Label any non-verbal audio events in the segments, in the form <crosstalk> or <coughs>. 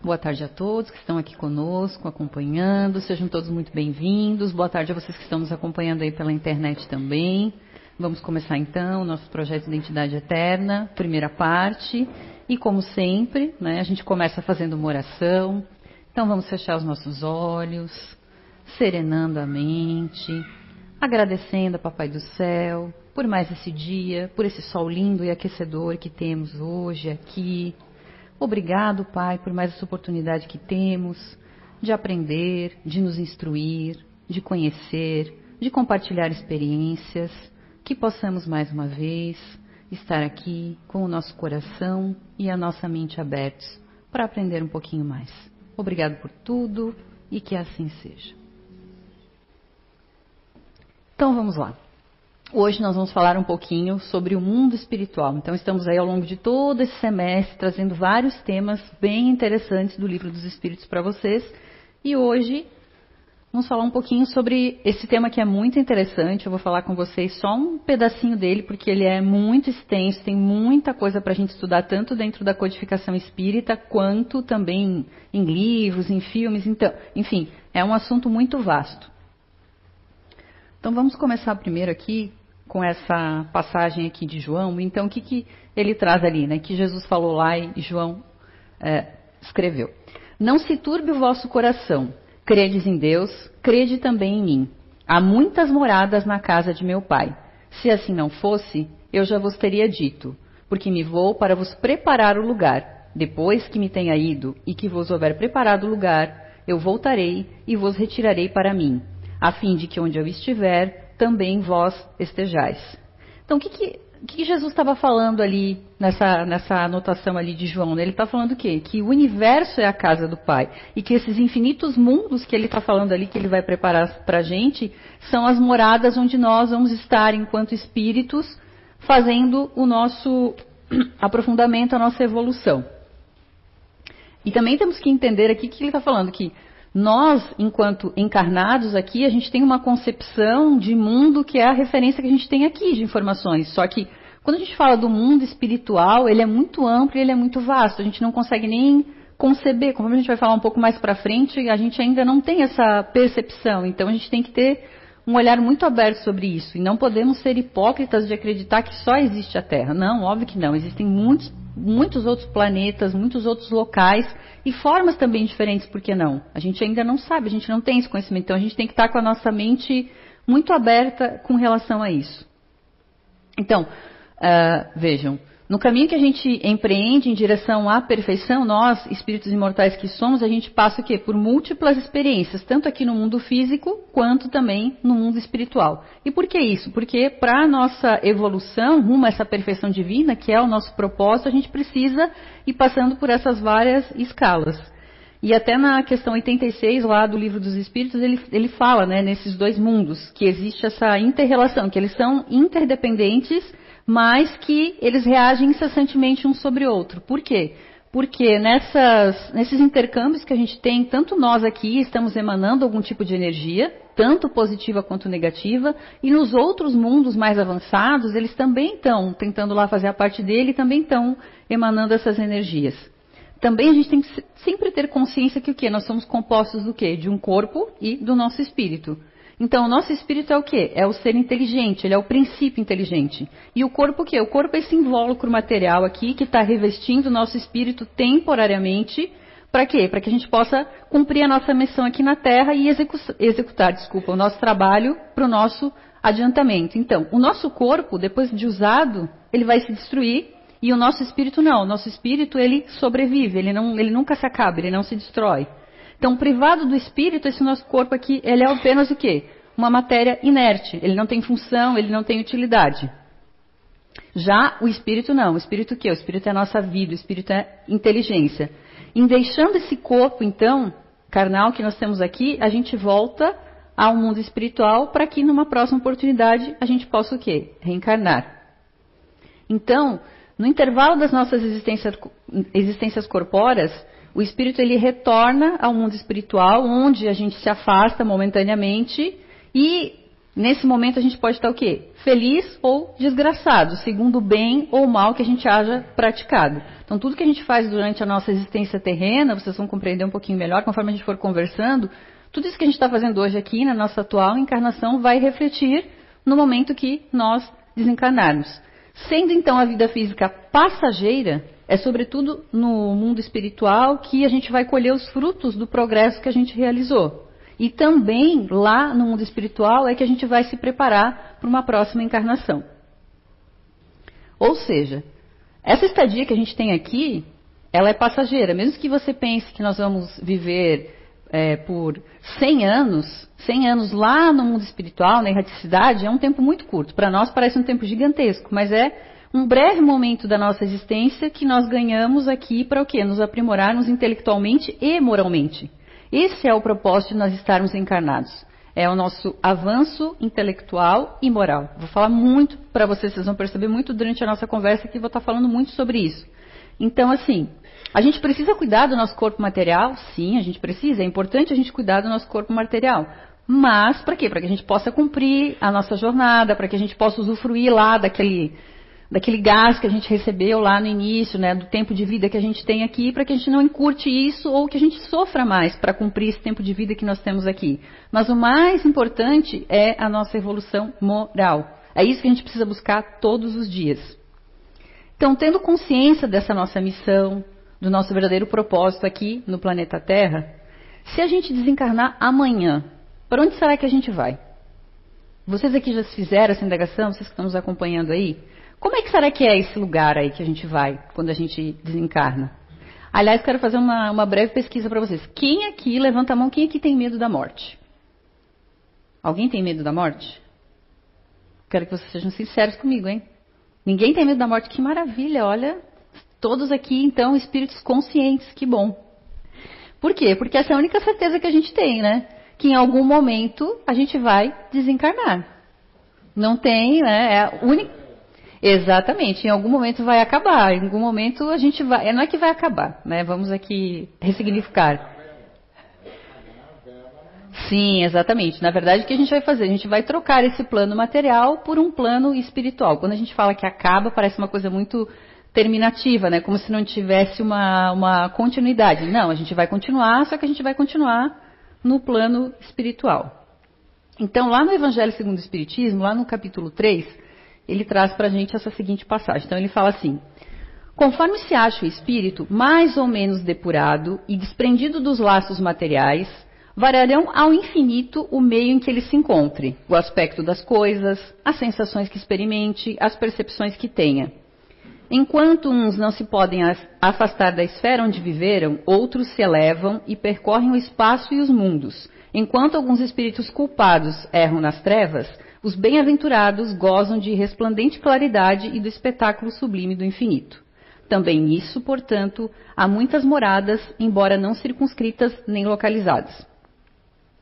Boa tarde a todos que estão aqui conosco, acompanhando. Sejam todos muito bem-vindos. Boa tarde a vocês que estão nos acompanhando aí pela internet também. Vamos começar então o nosso projeto Identidade Eterna, primeira parte. E como sempre, né, a gente começa fazendo uma oração. Então vamos fechar os nossos olhos, serenando a mente, agradecendo a Papai do Céu por mais esse dia, por esse sol lindo e aquecedor que temos hoje aqui. Obrigado, Pai, por mais essa oportunidade que temos de aprender, de nos instruir, de conhecer, de compartilhar experiências, que possamos mais uma vez estar aqui com o nosso coração e a nossa mente abertos para aprender um pouquinho mais. Obrigado por tudo e que assim seja. Então vamos lá. Hoje nós vamos falar um pouquinho sobre o mundo espiritual. Então estamos aí ao longo de todo esse semestre trazendo vários temas bem interessantes do livro dos Espíritos para vocês. E hoje vamos falar um pouquinho sobre esse tema que é muito interessante. Eu vou falar com vocês só um pedacinho dele porque ele é muito extenso, tem muita coisa para a gente estudar tanto dentro da codificação espírita quanto também em livros, em filmes. Então, enfim, é um assunto muito vasto. Então vamos começar primeiro aqui com essa passagem aqui de João. Então, o que, que ele traz ali, né? Que Jesus falou lá e João é, escreveu. Não se turbe o vosso coração. Credes em Deus, crede também em mim. Há muitas moradas na casa de meu pai. Se assim não fosse, eu já vos teria dito, porque me vou para vos preparar o lugar. Depois que me tenha ido e que vos houver preparado o lugar, eu voltarei e vos retirarei para mim, a fim de que onde eu estiver, também vós estejais. Então, o que, que, que Jesus estava falando ali nessa, nessa anotação ali de João? Né? Ele está falando o quê? Que o universo é a casa do Pai e que esses infinitos mundos que ele está falando ali, que ele vai preparar para a gente, são as moradas onde nós vamos estar enquanto espíritos, fazendo o nosso <clears throat> aprofundamento, a nossa evolução. E também temos que entender aqui que ele está falando que nós, enquanto encarnados aqui, a gente tem uma concepção de mundo que é a referência que a gente tem aqui de informações. Só que quando a gente fala do mundo espiritual, ele é muito amplo e ele é muito vasto. A gente não consegue nem conceber. Como a gente vai falar um pouco mais para frente, a gente ainda não tem essa percepção. Então a gente tem que ter um olhar muito aberto sobre isso. E não podemos ser hipócritas de acreditar que só existe a Terra. Não, óbvio que não. Existem muitos, muitos outros planetas, muitos outros locais e formas também diferentes, por que não? A gente ainda não sabe, a gente não tem esse conhecimento. Então a gente tem que estar com a nossa mente muito aberta com relação a isso. Então, uh, vejam, no caminho que a gente empreende em direção à perfeição, nós, espíritos imortais que somos, a gente passa o quê? Por múltiplas experiências, tanto aqui no mundo físico quanto também no mundo espiritual. E por que isso? Porque para a nossa evolução rumo a essa perfeição divina, que é o nosso propósito, a gente precisa ir passando por essas várias escalas. E até na questão 86 lá do livro dos Espíritos, ele, ele fala né, nesses dois mundos, que existe essa interrelação, que eles são interdependentes mas que eles reagem incessantemente um sobre o outro. Por quê? Porque nessas, nesses intercâmbios que a gente tem, tanto nós aqui estamos emanando algum tipo de energia, tanto positiva quanto negativa, e nos outros mundos mais avançados, eles também estão tentando lá fazer a parte dele e também estão emanando essas energias. Também a gente tem que sempre ter consciência que o quê? Nós somos compostos do quê? De um corpo e do nosso espírito. Então, o nosso espírito é o quê? É o ser inteligente, ele é o princípio inteligente. E o corpo o quê? O corpo é esse invólucro material aqui que está revestindo o nosso espírito temporariamente. Para quê? Para que a gente possa cumprir a nossa missão aqui na Terra e execu executar, desculpa, o nosso trabalho para o nosso adiantamento. Então, o nosso corpo, depois de usado, ele vai se destruir e o nosso espírito não. O nosso espírito ele sobrevive, ele, não, ele nunca se acaba, ele não se destrói. Então, privado do espírito, esse nosso corpo aqui, ele é apenas o quê? Uma matéria inerte. Ele não tem função, ele não tem utilidade. Já o espírito não. O espírito o quê? O espírito é a nossa vida, o espírito é inteligência. Em deixando esse corpo, então, carnal que nós temos aqui, a gente volta ao mundo espiritual para que numa próxima oportunidade a gente possa o quê? Reencarnar. Então, no intervalo das nossas existências, existências corpóreas, o espírito ele retorna ao mundo espiritual, onde a gente se afasta momentaneamente e Nesse momento a gente pode estar o quê? Feliz ou desgraçado, segundo o bem ou mal que a gente haja praticado. Então tudo que a gente faz durante a nossa existência terrena, vocês vão compreender um pouquinho melhor conforme a gente for conversando, tudo isso que a gente está fazendo hoje aqui na nossa atual encarnação vai refletir no momento que nós desencarnarmos. Sendo então a vida física passageira, é sobretudo no mundo espiritual que a gente vai colher os frutos do progresso que a gente realizou. E também lá no mundo espiritual é que a gente vai se preparar para uma próxima encarnação. Ou seja, essa estadia que a gente tem aqui, ela é passageira. Mesmo que você pense que nós vamos viver é, por 100 anos, 100 anos lá no mundo espiritual, na erraticidade, é um tempo muito curto. Para nós parece um tempo gigantesco, mas é um breve momento da nossa existência que nós ganhamos aqui para o quê? Nos aprimorarmos intelectualmente e moralmente. Esse é o propósito de nós estarmos encarnados. É o nosso avanço intelectual e moral. Vou falar muito para vocês, vocês vão perceber muito durante a nossa conversa que vou estar falando muito sobre isso. Então, assim, a gente precisa cuidar do nosso corpo material? Sim, a gente precisa. É importante a gente cuidar do nosso corpo material. Mas, para quê? Para que a gente possa cumprir a nossa jornada, para que a gente possa usufruir lá daquele, daquele gás que a gente recebeu lá no início, né, do tempo de vida que a gente tem aqui, para que a gente não encurte isso ou que a gente sofra mais para cumprir esse tempo de vida que nós temos aqui. Mas o mais importante é a nossa evolução moral. É isso que a gente precisa buscar todos os dias. Então, tendo consciência dessa nossa missão, do nosso verdadeiro propósito aqui no planeta Terra, se a gente desencarnar amanhã, para onde será que a gente vai? Vocês aqui já fizeram essa indagação, vocês que estão nos acompanhando aí? Como é que será que é esse lugar aí que a gente vai quando a gente desencarna? Aliás, quero fazer uma, uma breve pesquisa para vocês. Quem aqui, levanta a mão, quem aqui tem medo da morte? Alguém tem medo da morte? Quero que vocês sejam sinceros comigo, hein? Ninguém tem medo da morte? Que maravilha, olha. Todos aqui, então, espíritos conscientes, que bom. Por quê? Porque essa é a única certeza que a gente tem, né? Que em algum momento a gente vai desencarnar. Não tem, né? É a única. Exatamente, em algum momento vai acabar, em algum momento a gente vai. Não é que vai acabar, né? Vamos aqui ressignificar. Sim, exatamente. Na verdade, o que a gente vai fazer? A gente vai trocar esse plano material por um plano espiritual. Quando a gente fala que acaba, parece uma coisa muito terminativa, né? Como se não tivesse uma, uma continuidade. Não, a gente vai continuar, só que a gente vai continuar no plano espiritual. Então, lá no Evangelho segundo o Espiritismo, lá no capítulo 3, ele traz para a gente essa seguinte passagem. Então, ele fala assim: Conforme se acha o espírito mais ou menos depurado e desprendido dos laços materiais, variarão ao infinito o meio em que ele se encontre, o aspecto das coisas, as sensações que experimente, as percepções que tenha. Enquanto uns não se podem afastar da esfera onde viveram, outros se elevam e percorrem o espaço e os mundos. Enquanto alguns espíritos culpados erram nas trevas, os bem-aventurados gozam de resplendente claridade e do espetáculo sublime do infinito. Também nisso, portanto, há muitas moradas, embora não circunscritas nem localizadas.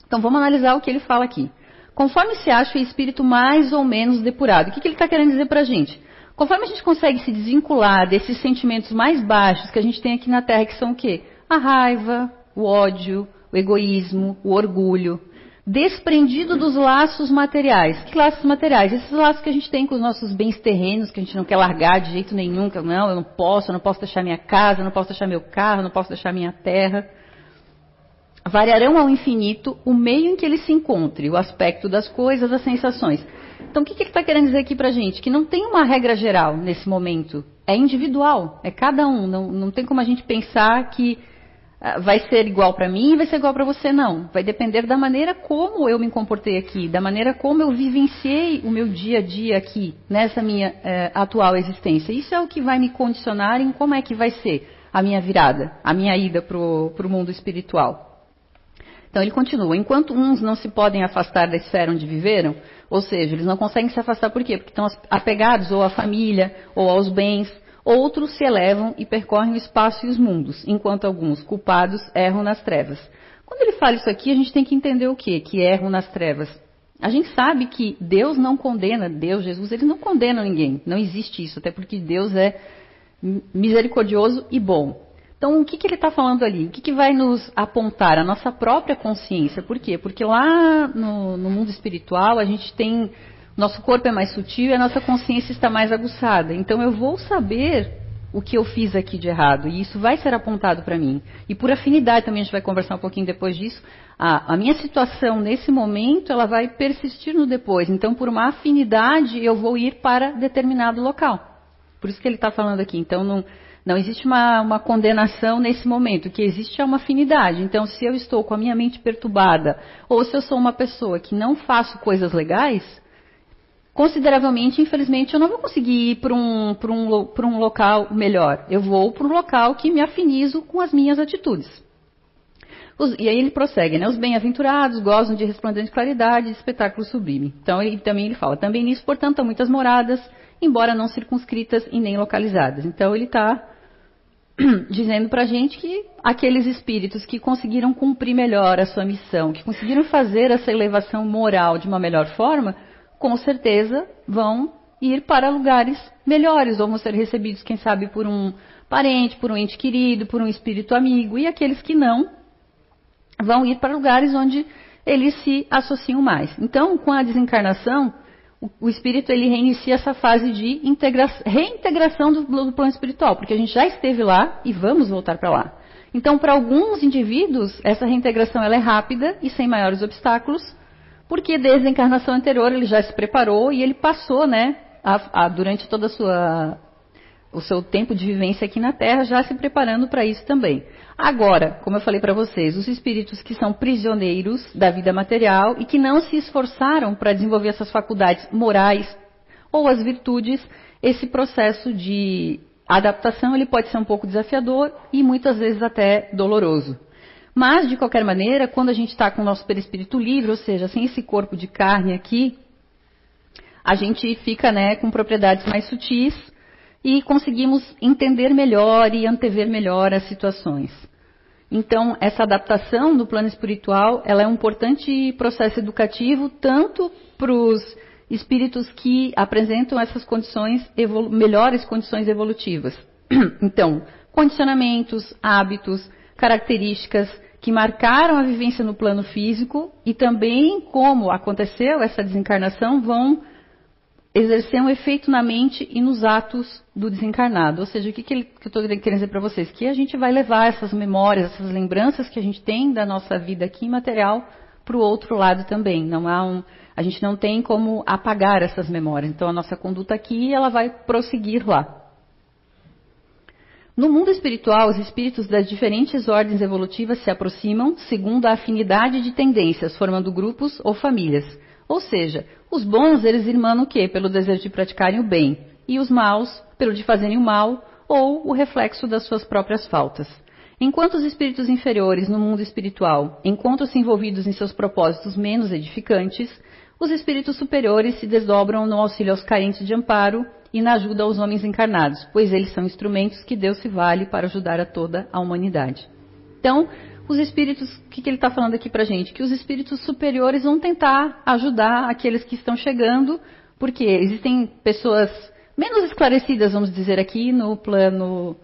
Então vamos analisar o que ele fala aqui. Conforme se acha o espírito mais ou menos depurado, o que, que ele está querendo dizer para a gente? Conforme a gente consegue se desvincular desses sentimentos mais baixos que a gente tem aqui na Terra, que são o quê? A raiva, o ódio, o egoísmo, o orgulho, desprendido dos laços materiais. Que laços materiais? Esses laços que a gente tem com os nossos bens terrenos, que a gente não quer largar de jeito nenhum, que não, eu não posso, eu não posso deixar minha casa, eu não posso deixar meu carro, eu não posso deixar minha terra. Variarão ao infinito o meio em que ele se encontre, o aspecto das coisas, as sensações. Então, o que, que ele está querendo dizer aqui para a gente? Que não tem uma regra geral nesse momento. É individual, é cada um. Não, não tem como a gente pensar que vai ser igual para mim e vai ser igual para você, não. Vai depender da maneira como eu me comportei aqui, da maneira como eu vivenciei o meu dia a dia aqui, nessa minha uh, atual existência. Isso é o que vai me condicionar em como é que vai ser a minha virada, a minha ida para o mundo espiritual. Então ele continua: enquanto uns não se podem afastar da esfera onde viveram, ou seja, eles não conseguem se afastar por quê? Porque estão apegados ou à família ou aos bens. Outros se elevam e percorrem o espaço e os mundos, enquanto alguns, culpados, erram nas trevas. Quando ele fala isso aqui, a gente tem que entender o quê? Que erram nas trevas. A gente sabe que Deus não condena, Deus, Jesus, eles não condenam ninguém. Não existe isso, até porque Deus é misericordioso e bom. Então, o que, que ele está falando ali? O que, que vai nos apontar? A nossa própria consciência. Por quê? Porque lá no, no mundo espiritual a gente tem. Nosso corpo é mais sutil e a nossa consciência está mais aguçada. Então, eu vou saber o que eu fiz aqui de errado. E isso vai ser apontado para mim. E por afinidade também, a gente vai conversar um pouquinho depois disso, a, a, minha situação nesse momento, ela vai persistir no depois. Então, por uma afinidade, eu vou ir para determinado local. Por isso que ele está falando aqui. Então, não, não existe uma, uma, condenação nesse momento. O que existe é uma afinidade. Então, se eu estou com a minha mente perturbada, ou se eu sou uma pessoa que não faço coisas legais, consideravelmente, infelizmente, eu não vou conseguir ir para um, um, um local melhor. Eu vou para um local que me afinizo com as minhas atitudes. Os, e aí ele prossegue, né? Os bem-aventurados gozam de resplandente claridade e espetáculo sublime. Então ele, também ele fala, também nisso, portanto, há muitas moradas, embora não circunscritas e nem localizadas. Então ele está <clears throat> dizendo para a gente que aqueles espíritos que conseguiram cumprir melhor a sua missão, que conseguiram fazer essa elevação moral de uma melhor forma, com certeza vão ir para lugares melhores, ou vão ser recebidos, quem sabe, por um parente, por um ente querido, por um espírito amigo, e aqueles que não vão ir para lugares onde eles se associam mais. Então, com a desencarnação, o, espírito ele reinicia essa fase de reintegração do, do plano espiritual, porque a gente já esteve lá e vamos voltar para lá. Então, para alguns indivíduos, essa reintegração ela é rápida e sem maiores obstáculos, porque desde a encarnação anterior ele já se preparou e ele passou, né, a, a, durante toda a sua o seu tempo de vivência aqui na Terra, já se preparando para isso também. Agora, como eu falei para vocês, os espíritos que são prisioneiros da vida material e que não se esforçaram para desenvolver essas faculdades morais ou as virtudes, esse processo de adaptação ele pode ser um pouco desafiador e muitas vezes até doloroso. Mas, de qualquer maneira, quando a gente está com o nosso perispírito livre, ou seja, sem esse corpo de carne aqui, a gente fica né, com propriedades mais sutis e conseguimos entender melhor e antever melhor as situações. Então, essa adaptação no plano espiritual, ela é um importante processo educativo tanto para os espíritos que apresentam essas condições, melhores condições evolutivas. <clears throat> Então, condicionamentos, hábitos, características que marcaram a vivência no plano físico e também como aconteceu essa desencarnação vão exercer um efeito na mente e nos atos do desencarnado. Ou seja, o que, que, eu estou querendo dizer para vocês? Que a gente vai levar essas memórias, essas lembranças que a gente tem da nossa vida aqui material para o outro lado também. Não há um, a gente não tem como apagar essas memórias. Então a nossa conduta aqui ela vai prosseguir lá. No mundo espiritual, os espíritos das diferentes ordens evolutivas se aproximam segundo a afinidade de tendências, formando grupos ou famílias. Ou seja, os bons eles irmanam o quê? Pelo desejo de praticarem o bem, e os maus pelo de fazerem o mal ou o reflexo das suas próprias faltas. Enquanto os espíritos inferiores no mundo espiritual encontram-se envolvidos em seus propósitos menos edificantes, os espíritos superiores se desdobram no auxílio aos carentes de amparo e na ajuda aos homens encarnados, pois eles são instrumentos que Deus se vale para ajudar a toda a humanidade. Então, os espíritos, o que, que ele está falando aqui para gente? Que os espíritos superiores vão tentar ajudar aqueles que estão chegando, porque existem pessoas menos esclarecidas, vamos dizer aqui, no plano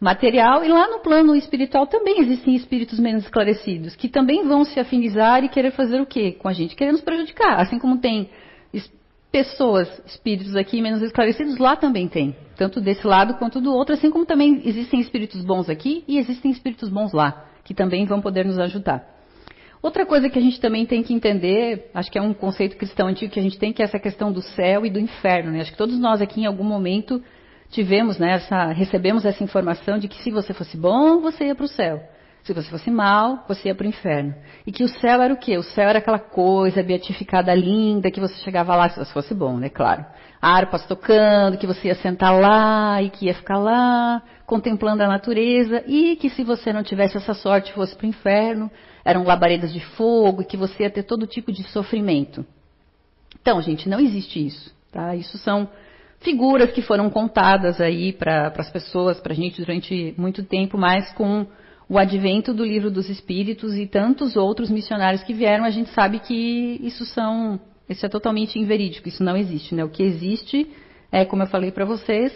material, e lá no plano espiritual também existem espíritos menos esclarecidos, que também vão se afinizar e querer fazer o quê com a gente? Querer nos prejudicar. Assim como tem pessoas, espíritos aqui menos esclarecidos, lá também tem. Tanto desse lado quanto do outro, assim como também existem espíritos bons aqui e existem espíritos bons lá, que também vão poder nos ajudar. Outra coisa que a gente também tem que entender, acho que é um conceito cristão antigo que a gente tem, que é essa questão do céu e do inferno. Né? Acho que todos nós aqui em algum momento tivemos, né, essa, recebemos essa informação de que se você fosse bom, você ia para o céu. Se você fosse mal, você ia para o inferno. E que o céu era o quê? O céu era aquela coisa beatificada, linda, que você chegava lá, se fosse bom, né? Claro. Harpas tocando, que você ia sentar lá e que ia ficar lá, contemplando a natureza. E que se você não tivesse essa sorte, fosse para o inferno, eram labaredas de fogo e que você ia ter todo tipo de sofrimento. Então, gente, não existe isso. Tá? Isso são figuras que foram contadas aí para as pessoas, para a gente durante muito tempo, mas com o advento do livro dos Espíritos e tantos outros missionários que vieram, a gente sabe que isso são, isso é totalmente inverídico, isso não existe, né? O que existe é, como eu falei para vocês,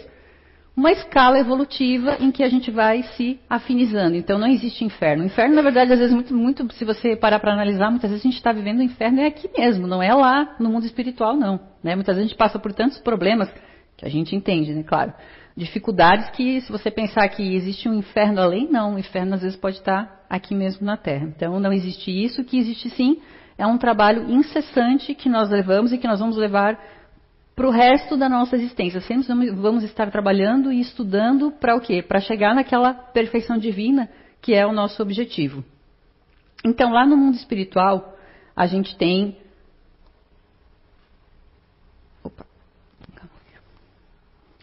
uma escala evolutiva em que a gente vai se afinizando. Então não existe inferno. O inferno, na verdade, às vezes, muito, muito se você parar para analisar, muitas vezes a gente está vivendo o inferno é aqui mesmo, não é lá no mundo espiritual, não. Né? Muitas vezes a gente passa por tantos problemas que a gente entende, né? Claro. Dificuldades que, se você pensar que existe um inferno além, não. O inferno às vezes pode estar aqui mesmo na Terra. Então não existe isso. O que existe sim é um trabalho incessante que nós levamos e que nós vamos levar para o resto da nossa existência. Sempre vamos estar trabalhando e estudando para o quê? Para chegar naquela perfeição divina que é o nosso objetivo. Então, lá no mundo espiritual, a gente tem.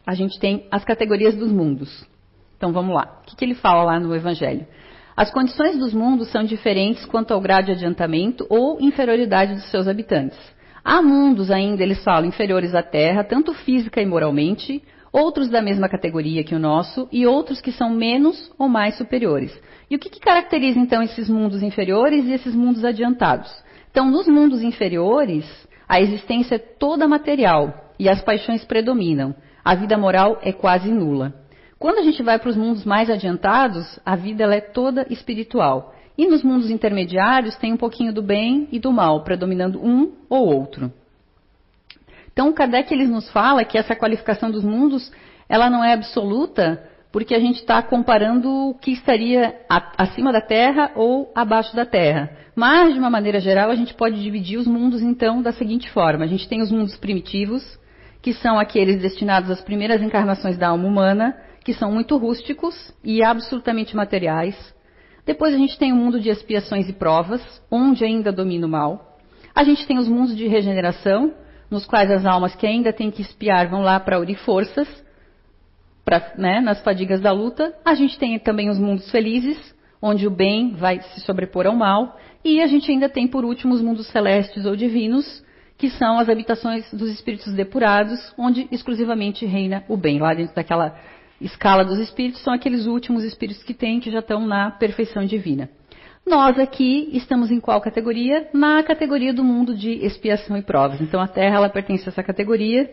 A gente tem as categorias dos mundos. Então vamos lá. O que, que ele fala lá no Evangelho? As condições dos mundos são diferentes quanto ao grau de adiantamento ou inferioridade dos seus habitantes. Há mundos ainda, eles falam, inferiores à Terra, tanto física e moralmente, outros da mesma categoria que o nosso e outros que são menos ou mais superiores. E o que, que caracteriza então esses mundos inferiores e esses mundos adiantados? Então, nos mundos inferiores, a existência é toda material e as paixões predominam. A vida moral é quase nula. Quando a gente vai para os mundos mais adiantados, a vida ela é toda espiritual. E nos mundos intermediários tem um pouquinho do bem e do mal, predominando um ou outro. Então, Kardec ele nos fala que essa qualificação dos mundos ela não é absoluta, porque a gente está comparando o que estaria acima da Terra ou abaixo da Terra. Mas, de uma maneira geral, a gente pode dividir os mundos, então, da seguinte forma: a gente tem os mundos primitivos, que são aqueles destinados às primeiras encarnações da alma humana, que são muito rústicos e absolutamente materiais. Depois a gente tem o mundo de expiações e provas, onde ainda domina o mal. A gente tem os mundos de regeneração, nos quais as almas que ainda têm que espiar vão lá para unir forças, pra, né, nas fadigas da luta. A gente tem também os mundos felizes, onde o bem vai se sobrepor ao mal. E a gente ainda tem, por último, os mundos celestes ou divinos, que são as habitações dos espíritos depurados, onde exclusivamente reina o bem, lá dentro daquela escala dos espíritos são aqueles últimos espíritos que tem, que já estão na perfeição divina. Nós aqui estamos em qual categoria? Na categoria do mundo de expiação e provas. Então a Terra ela pertence a essa categoria.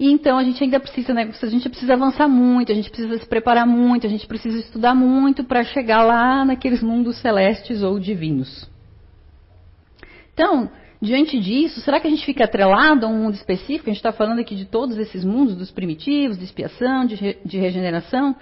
E então a gente ainda precisa, né, a gente precisa avançar muito, a gente precisa se preparar muito, a gente precisa estudar muito para chegar lá naqueles mundos celestes ou divinos. Então, Diante disso, será que a gente fica atrelado a um mundo específico? A gente está falando aqui de todos esses mundos, dos primitivos, de expiação, de, re, de regeneração.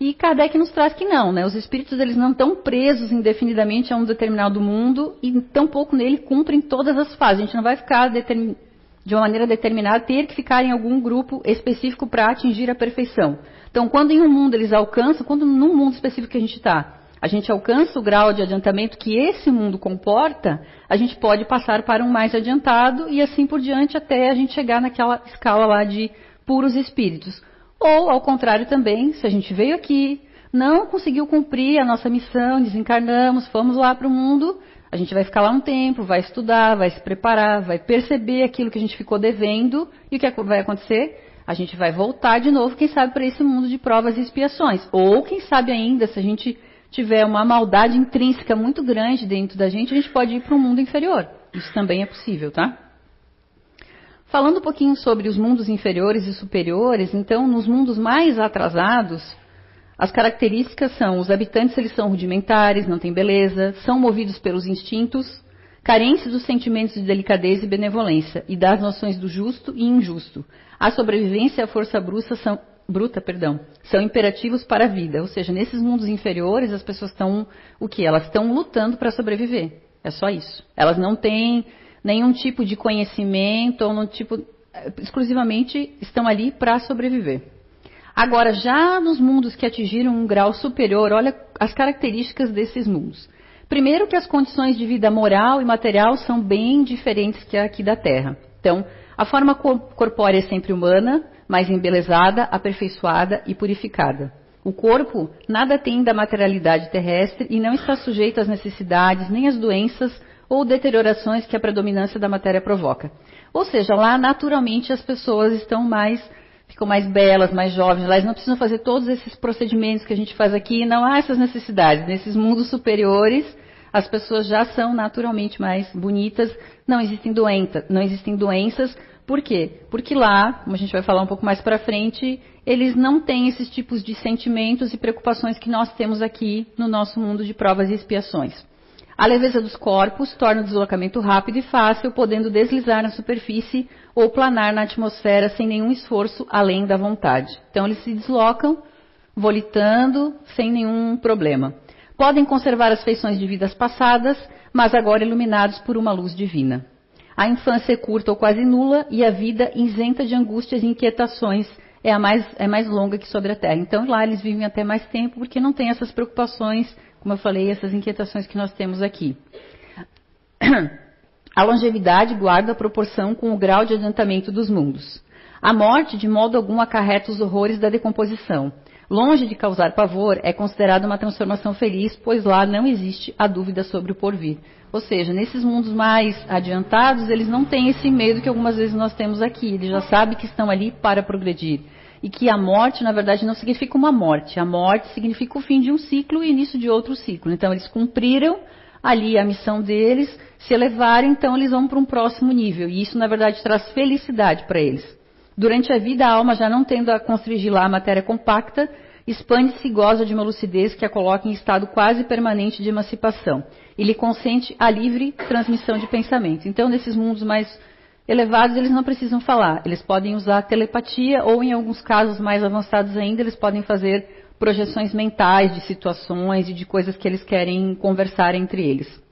E Kardec nos traz que não, né? Os espíritos eles não estão presos indefinidamente a um determinado mundo e tampouco nele cumprem todas as fases. A gente não vai ficar de uma maneira determinada, ter que ficar em algum grupo específico para atingir a perfeição. Então, quando em um mundo eles alcançam, quando num mundo específico que a gente está, a gente alcança o grau de adiantamento que esse mundo comporta, a gente pode passar para um mais adiantado e assim por diante até a gente chegar naquela escala lá de puros espíritos. Ou, ao contrário também, se a gente veio aqui, não conseguiu cumprir a nossa missão, desencarnamos, fomos lá para o mundo, a gente vai ficar lá um tempo, vai estudar, vai se preparar, vai perceber aquilo que a gente ficou devendo e o que vai acontecer? A gente vai voltar de novo, quem sabe, para esse mundo de provas e expiações. Ou, quem sabe ainda, se a gente tiver uma maldade intrínseca muito grande dentro da gente, a gente pode ir para um mundo inferior. Isso também é possível, tá? Falando um pouquinho sobre os mundos inferiores e superiores, então, nos mundos mais atrasados, as características são: os habitantes eles são rudimentares, não têm beleza, são movidos pelos instintos, carentes dos sentimentos de delicadeza e benevolência e das noções do justo e injusto. A sobrevivência e a força bruta são, bruta, perdão, são imperativos para a vida. Ou seja, nesses mundos inferiores as pessoas estão o que? Elas estão lutando para sobreviver. É só isso. Elas não têm nenhum tipo de conhecimento ou no tipo exclusivamente estão ali para sobreviver. Agora, já nos mundos que atingiram um grau superior, olha as características desses mundos. Primeiro que as condições de vida moral e material são bem diferentes que aqui da Terra. Então, a forma corpórea é sempre humana, mas embelezada, aperfeiçoada e purificada. O corpo nada tem da materialidade terrestre e não está sujeito às necessidades nem às doenças ou deteriorações que a predominância da matéria provoca. Ou seja, lá naturalmente as pessoas estão mais ficam mais belas, mais jovens, elas não precisam fazer todos esses procedimentos que a gente faz aqui, não há essas necessidades. Nesses mundos superiores, as pessoas já são naturalmente mais bonitas, não existem, doença, não existem doenças, Por quê? Porque lá, como a gente vai falar um pouco mais para frente, eles não têm esses tipos de sentimentos e preocupações que nós temos aqui no nosso mundo de provas e expiações. A leveza dos corpos torna o deslocamento rápido e fácil, podendo deslizar na superfície ou planar na atmosfera sem nenhum esforço além da vontade. Então eles se deslocam, volitando, sem nenhum problema. Podem conservar as feições de vidas passadas, mas agora iluminados por uma luz divina. A infância é curta ou quase nula e a vida isenta de angústias e inquietações é, a mais, é mais longa que sobre a Terra. Então lá eles vivem até mais tempo porque não tem essas preocupações, como eu falei, essas inquietações que nós temos aqui. <clears throat> A longevidade guarda proporção com o grau de adiantamento dos mundos. A morte, de modo algum, acarreta os horrores da decomposição. Longe de causar pavor, é considerada uma transformação feliz, pois lá não existe a dúvida sobre o porvir. Ou seja, nesses mundos mais adiantados, eles não têm esse medo que algumas vezes nós temos aqui. Eles já sabem que estão ali para progredir. E que a morte, na verdade, não significa uma morte. A morte significa o fim de um ciclo e início de outro ciclo. Então, eles cumpriram ali a missão deles, se elevarem, então eles vão para um próximo nível. E isso, na verdade, traz felicidade para eles. Durante a vida, a alma, já não tendo a constrigir lá a matéria compacta, expande-se e goza de uma lucidez que a coloca em estado quase permanente de emancipação. E lhe consente a livre transmissão de pensamentos. Então, nesses mundos mais elevados, eles não precisam falar. Eles podem usar telepatia ou, em alguns casos mais avançados ainda, eles podem fazer projeções mentais de situações e de coisas que eles querem conversar entre eles.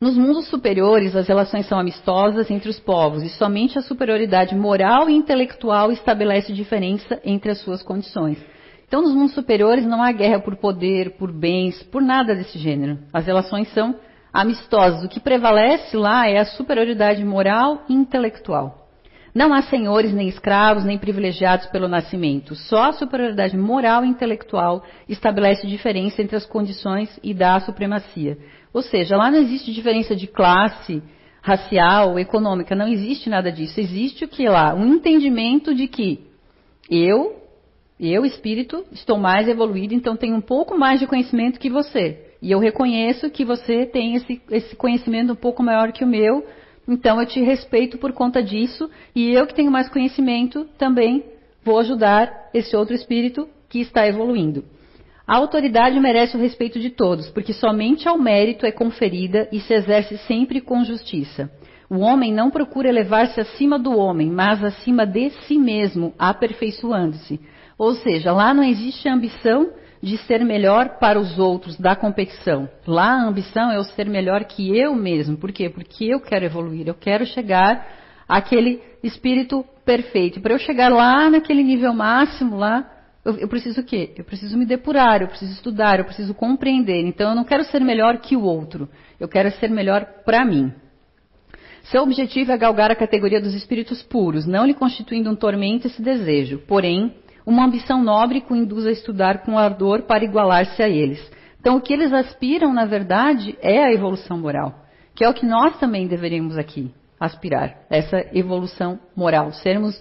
Nos mundos superiores, as relações são amistosas entre os povos e somente a superioridade moral e intelectual estabelece diferença entre as suas condições. Então, nos mundos superiores não há guerra por poder, por bens, por nada desse gênero. As relações são amistosas. O que prevalece lá é a superioridade moral e intelectual. Não há senhores, nem escravos, nem privilegiados pelo nascimento. Só a superioridade moral e intelectual estabelece diferença entre as condições e dá a supremacia. Ou seja, lá não existe diferença de classe, racial, econômica, não existe nada disso. Existe o que lá? Um entendimento de que eu, eu, espírito, estou mais evoluído, então tenho um pouco mais de conhecimento que você. E eu reconheço que você tem esse, esse conhecimento um pouco maior que o meu, então eu te respeito por conta disso, e eu que tenho mais conhecimento também vou ajudar esse outro espírito que está evoluindo. A autoridade merece o respeito de todos, porque somente ao mérito é conferida e se exerce sempre com justiça. O homem não procura elevar-se acima do homem, mas acima de si mesmo, aperfeiçoando-se. Ou seja, lá não existe ambição de ser melhor para os outros da competição. Lá a ambição é o ser melhor que eu mesmo. Por quê? Porque eu quero evoluir, eu quero chegar àquele espírito perfeito. Para eu chegar lá naquele nível máximo lá, eu, eu preciso o quê? Eu preciso me depurar, eu preciso estudar, eu preciso compreender. Então eu não quero ser melhor que o outro. Eu quero ser melhor para mim. Seu objetivo é galgar a categoria dos espíritos puros, não lhe constituindo um tormento esse desejo. Porém, uma ambição nobre que o induz a estudar com ardor para igualar-se a eles. Então, o que eles aspiram, na verdade, é a evolução moral, que é o que nós também deveríamos aqui aspirar, essa evolução moral, sermos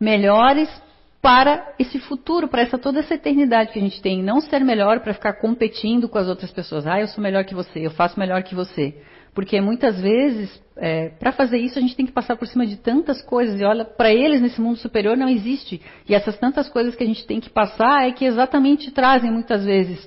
melhores para esse futuro, para essa toda essa eternidade que a gente tem, não ser melhor para ficar competindo com as outras pessoas. Ah, eu sou melhor que você, eu faço melhor que você. Porque muitas vezes, é, para fazer isso, a gente tem que passar por cima de tantas coisas. E olha, para eles nesse mundo superior não existe. E essas tantas coisas que a gente tem que passar é que exatamente trazem muitas vezes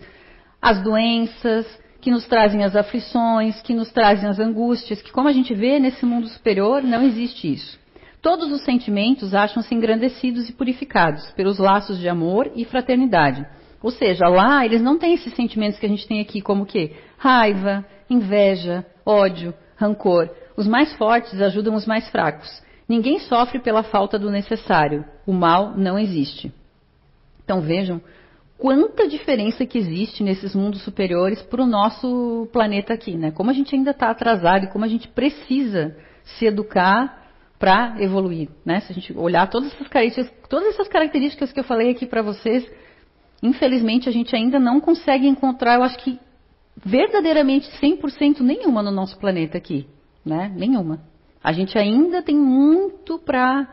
as doenças, que nos trazem as aflições, que nos trazem as angústias, que como a gente vê nesse mundo superior, não existe isso. Todos os sentimentos acham-se engrandecidos e purificados pelos laços de amor e fraternidade. Ou seja, lá eles não têm esses sentimentos que a gente tem aqui, como o quê? Raiva, inveja, ódio, rancor. Os mais fortes ajudam os mais fracos. Ninguém sofre pela falta do necessário. O mal não existe. Então vejam quanta diferença que existe nesses mundos superiores para o nosso planeta aqui, né? Como a gente ainda está atrasado e como a gente precisa se educar para evoluir, né? Se a gente olhar todas essas características, todas essas características que eu falei aqui para vocês, infelizmente a gente ainda não consegue encontrar, eu acho que verdadeiramente 100% nenhuma no nosso planeta aqui, né? Nenhuma. A gente ainda tem muito para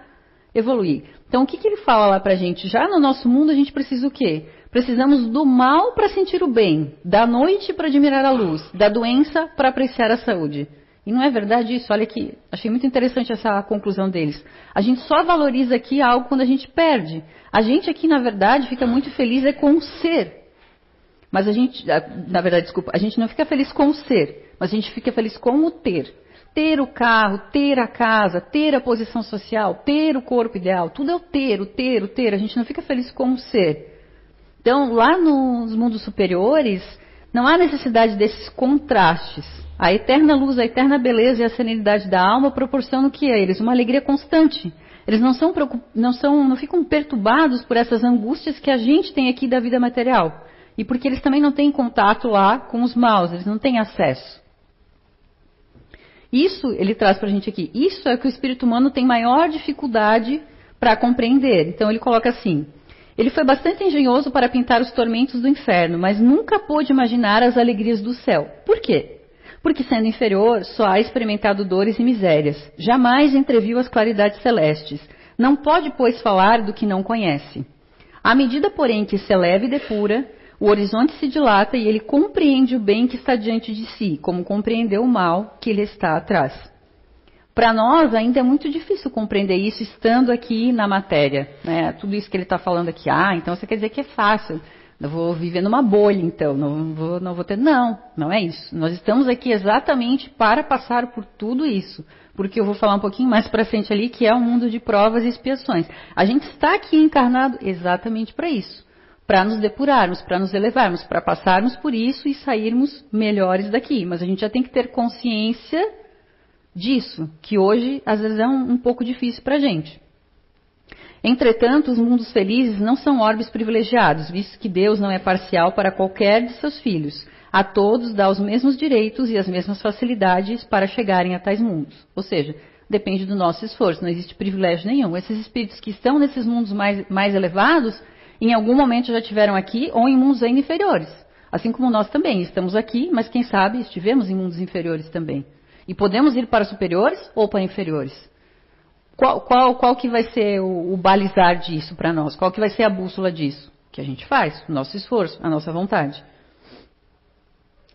evoluir. Então, o que, que ele fala lá para a gente? Já no nosso mundo, a gente precisa o quê? Precisamos do mal para sentir o bem, da noite para admirar a luz, da doença para apreciar a saúde. E não é verdade isso? Olha aqui, achei muito interessante essa conclusão deles. A gente só valoriza aqui algo quando a gente perde. A gente aqui, na verdade, fica muito feliz é com o ser. Mas a gente, na verdade, desculpa, a gente não fica feliz com o ser, mas a gente fica feliz com o ter. Ter o carro, ter a casa, ter a posição social, ter o corpo ideal, tudo é o ter, o ter, o ter. A gente não fica feliz com o ser. Então, lá nos mundos superiores, não há necessidade desses contrastes. A eterna luz, a eterna beleza e a serenidade da alma proporcionam que a eles? Uma alegria constante. Eles não são, não são, não ficam perturbados por essas angústias que a gente tem aqui da vida material. E porque eles também não têm contato lá com os maus, eles não têm acesso. Isso ele traz para a gente aqui. Isso é que o espírito humano tem maior dificuldade para compreender. Então ele coloca assim: ele foi bastante engenhoso para pintar os tormentos do inferno, mas nunca pôde imaginar as alegrias do céu. Por quê? Porque, sendo inferior, só há experimentado dores e misérias. Jamais entreviu as claridades celestes. Não pode, pois, falar do que não conhece. À medida, porém, que se eleva e depura, o horizonte se dilata e ele compreende o bem que está diante de si, como compreendeu o mal que lhe está atrás. Para nós ainda é muito difícil compreender isso estando aqui na matéria. Né? Tudo isso que ele está falando aqui, ah, então você quer dizer que é fácil. Eu vou viver numa bolha, então, não vou, não vou ter. Não, não é isso. Nós estamos aqui exatamente para passar por tudo isso. Porque eu vou falar um pouquinho mais para frente ali, que é um mundo de provas e expiações. A gente está aqui encarnado exatamente para isso. Para nos depurarmos, para nos elevarmos, para passarmos por isso e sairmos melhores daqui. Mas a gente já tem que ter consciência disso, que hoje às vezes é um, um pouco difícil para a gente. Entretanto, os mundos felizes não são orbes privilegiados, visto que Deus não é parcial para qualquer de seus filhos. A todos dá os mesmos direitos e as mesmas facilidades para chegarem a tais mundos. Ou seja, depende do nosso esforço, não existe privilégio nenhum. Esses espíritos que estão nesses mundos mais, mais elevados, em algum momento já estiveram aqui ou em mundos ainda inferiores. Assim como nós também estamos aqui, mas quem sabe estivemos em mundos inferiores também. E podemos ir para superiores ou para inferiores? Qual, qual, qual que vai ser o, o balizar disso para nós? Qual que vai ser a bússola disso? Que a gente faz, o nosso esforço, a nossa vontade.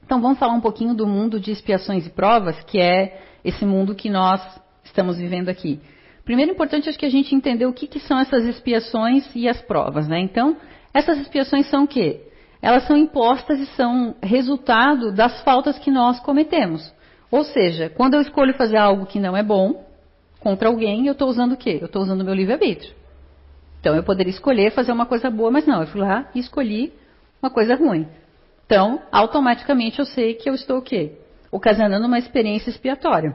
Então vamos falar um pouquinho do mundo de expiações e provas, que é esse mundo que nós estamos vivendo aqui. Primeiro, importante acho que a gente entender o que, que são essas expiações e as provas. Né? Então, essas expiações são o quê? Elas são impostas e são resultado das faltas que nós cometemos. Ou seja, quando eu escolho fazer algo que não é bom contra alguém, eu estou usando o quê? Eu estou usando o meu livre-arbítrio. Então eu poderia escolher fazer uma coisa boa, mas não, eu fui lá e escolhi uma coisa ruim. Então, automaticamente eu sei que eu estou o quê? Ocasionando uma experiência expiatória.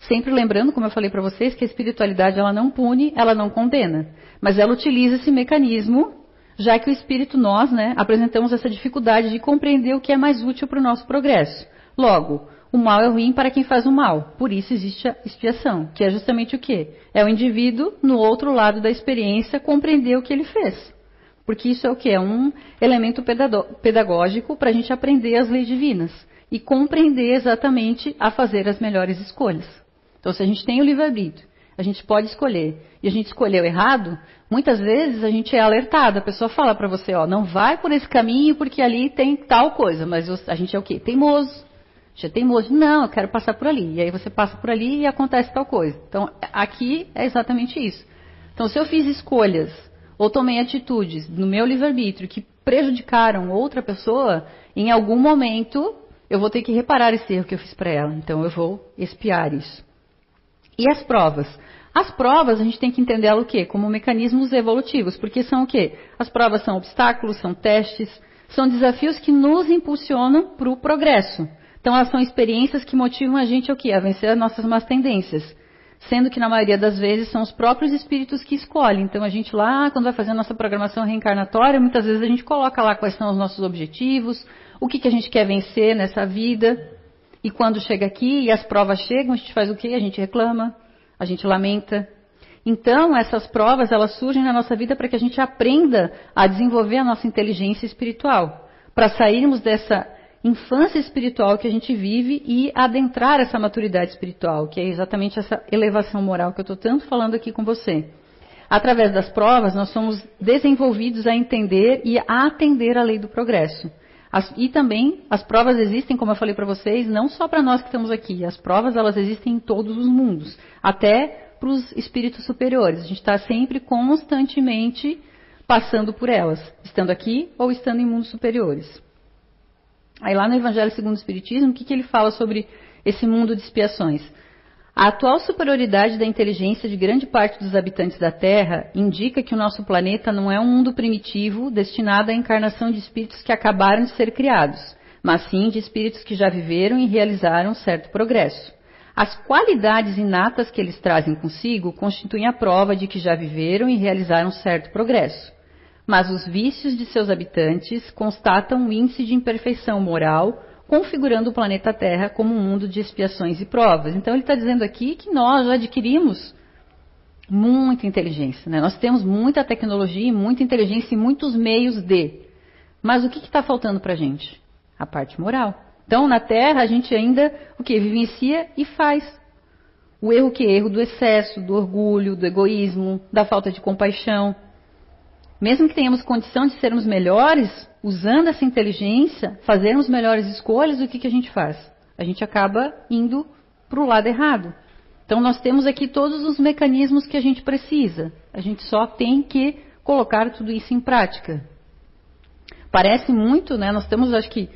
Sempre lembrando, como eu falei para vocês, que a espiritualidade ela não pune, ela não condena, mas ela utiliza esse mecanismo, já que o espírito nós, né, apresentamos essa dificuldade de compreender o que é mais útil para o nosso progresso. Logo, o mal é ruim para quem faz o mal. Por isso existe a expiação, que é justamente o quê? É o indivíduo, no outro lado da experiência, compreender o que ele fez. Porque isso é o quê? É um elemento pedagógico para a gente aprender as leis divinas e compreender exatamente a fazer as melhores escolhas. Então, se a gente tem o livre-arbítrio, a gente pode escolher, e a gente escolheu errado, muitas vezes a gente é alertado, a pessoa fala para você, ó, não vai por esse caminho porque ali tem tal coisa, mas a gente é o quê? Teimoso, já teimoso, não, eu quero passar por ali. E aí você passa por ali e acontece tal coisa. Então, aqui é exatamente isso. Então, se eu fiz escolhas ou tomei atitudes no meu livre-arbítrio que prejudicaram outra pessoa, em algum momento eu vou ter que reparar esse erro que eu fiz para ela. Então, eu vou espiar isso. E as provas? As provas a gente tem que entender ela o quê? Como mecanismos evolutivos, porque são o quê? As provas são obstáculos, são testes, são desafios que nos impulsionam para o progresso. Então, elas são experiências que motivam a gente o quê? A vencer as nossas más tendências. Sendo que, na maioria das vezes, são os próprios espíritos que escolhem. Então, a gente lá, quando vai fazer a nossa programação reencarnatória, muitas vezes a gente coloca lá quais são os nossos objetivos, o que, que a gente quer vencer nessa vida. E quando chega aqui e as provas chegam, a gente faz o quê? A gente reclama, a gente lamenta. Então, essas provas, elas surgem na nossa vida para que a gente aprenda a desenvolver a nossa inteligência espiritual. Para sairmos dessa infância espiritual que a gente vive e adentrar essa maturidade espiritual, que é exatamente essa elevação moral que eu estou tanto falando aqui com você. Através das provas, nós somos desenvolvidos a entender e a atender a lei do progresso. As, e também as provas existem, como eu falei para vocês, não só para nós que estamos aqui. As provas elas existem em todos os mundos, até para os espíritos superiores. A gente está sempre constantemente passando por elas, estando aqui ou estando em mundos superiores. Aí lá no Evangelho segundo o Espiritismo, o que, que ele fala sobre esse mundo de expiações? A atual superioridade da inteligência de grande parte dos habitantes da Terra indica que o nosso planeta não é um mundo primitivo destinado à encarnação de espíritos que acabaram de ser criados, mas sim de espíritos que já viveram e realizaram certo progresso. As qualidades inatas que eles trazem consigo constituem a prova de que já viveram e realizaram certo progresso. Mas os vícios de seus habitantes constatam índice de imperfeição moral, configurando o planeta Terra como um mundo de expiações e provas. Então ele está dizendo aqui que nós já adquirimos muita inteligência. Né? Nós temos muita tecnologia, muita inteligência e muitos meios de. Mas o que está faltando para a gente? A parte moral. Então, na Terra, a gente ainda o que vivencia e faz. O erro que erro do excesso, do orgulho, do egoísmo, da falta de compaixão. Mesmo que tenhamos condição de sermos melhores, usando essa inteligência, fazermos melhores escolhas, o que, que a gente faz? A gente acaba indo para o lado errado. Então, nós temos aqui todos os mecanismos que a gente precisa. A gente só tem que colocar tudo isso em prática. Parece muito, né? Nós temos, acho que,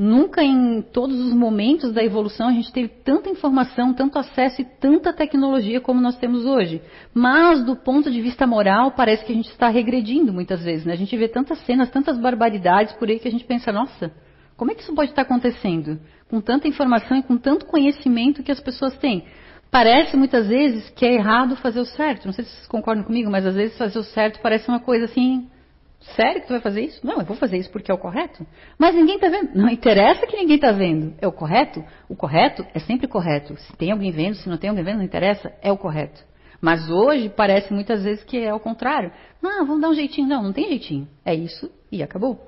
Nunca em todos os momentos da evolução a gente teve tanta informação, tanto acesso e tanta tecnologia como nós temos hoje. Mas do ponto de vista moral, parece que a gente está regredindo muitas vezes. Né? A gente vê tantas cenas, tantas barbaridades por aí que a gente pensa, nossa, como é que isso pode estar acontecendo? Com tanta informação e com tanto conhecimento que as pessoas têm. Parece muitas vezes que é errado fazer o certo. Não sei se vocês concordam comigo, mas às vezes fazer o certo parece uma coisa assim Sério que tu vai fazer isso? Não, eu vou fazer isso porque é o correto. Mas ninguém está vendo. Não interessa que ninguém está vendo. É o correto? O correto é sempre correto. Se tem alguém vendo, se não tem alguém vendo, não interessa, é o correto. Mas hoje parece muitas vezes que é o contrário. Não, vamos dar um jeitinho. Não, não tem jeitinho. É isso e acabou.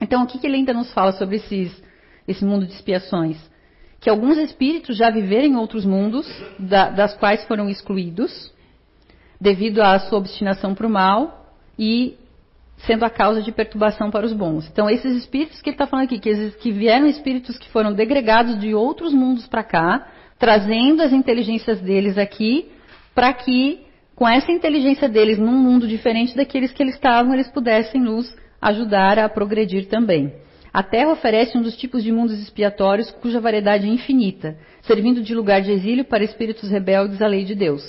Então, o que, que ele ainda nos fala sobre esses, esse mundo de expiações? Que alguns espíritos já viveram em outros mundos, da, das quais foram excluídos, devido à sua obstinação para o mal, e sendo a causa de perturbação para os bons. Então, esses espíritos que ele está falando aqui, que, que vieram espíritos que foram degregados de outros mundos para cá, trazendo as inteligências deles aqui, para que, com essa inteligência deles num mundo diferente daqueles que eles estavam, eles pudessem nos ajudar a progredir também. A Terra oferece um dos tipos de mundos expiatórios cuja variedade é infinita, servindo de lugar de exílio para espíritos rebeldes à lei de Deus.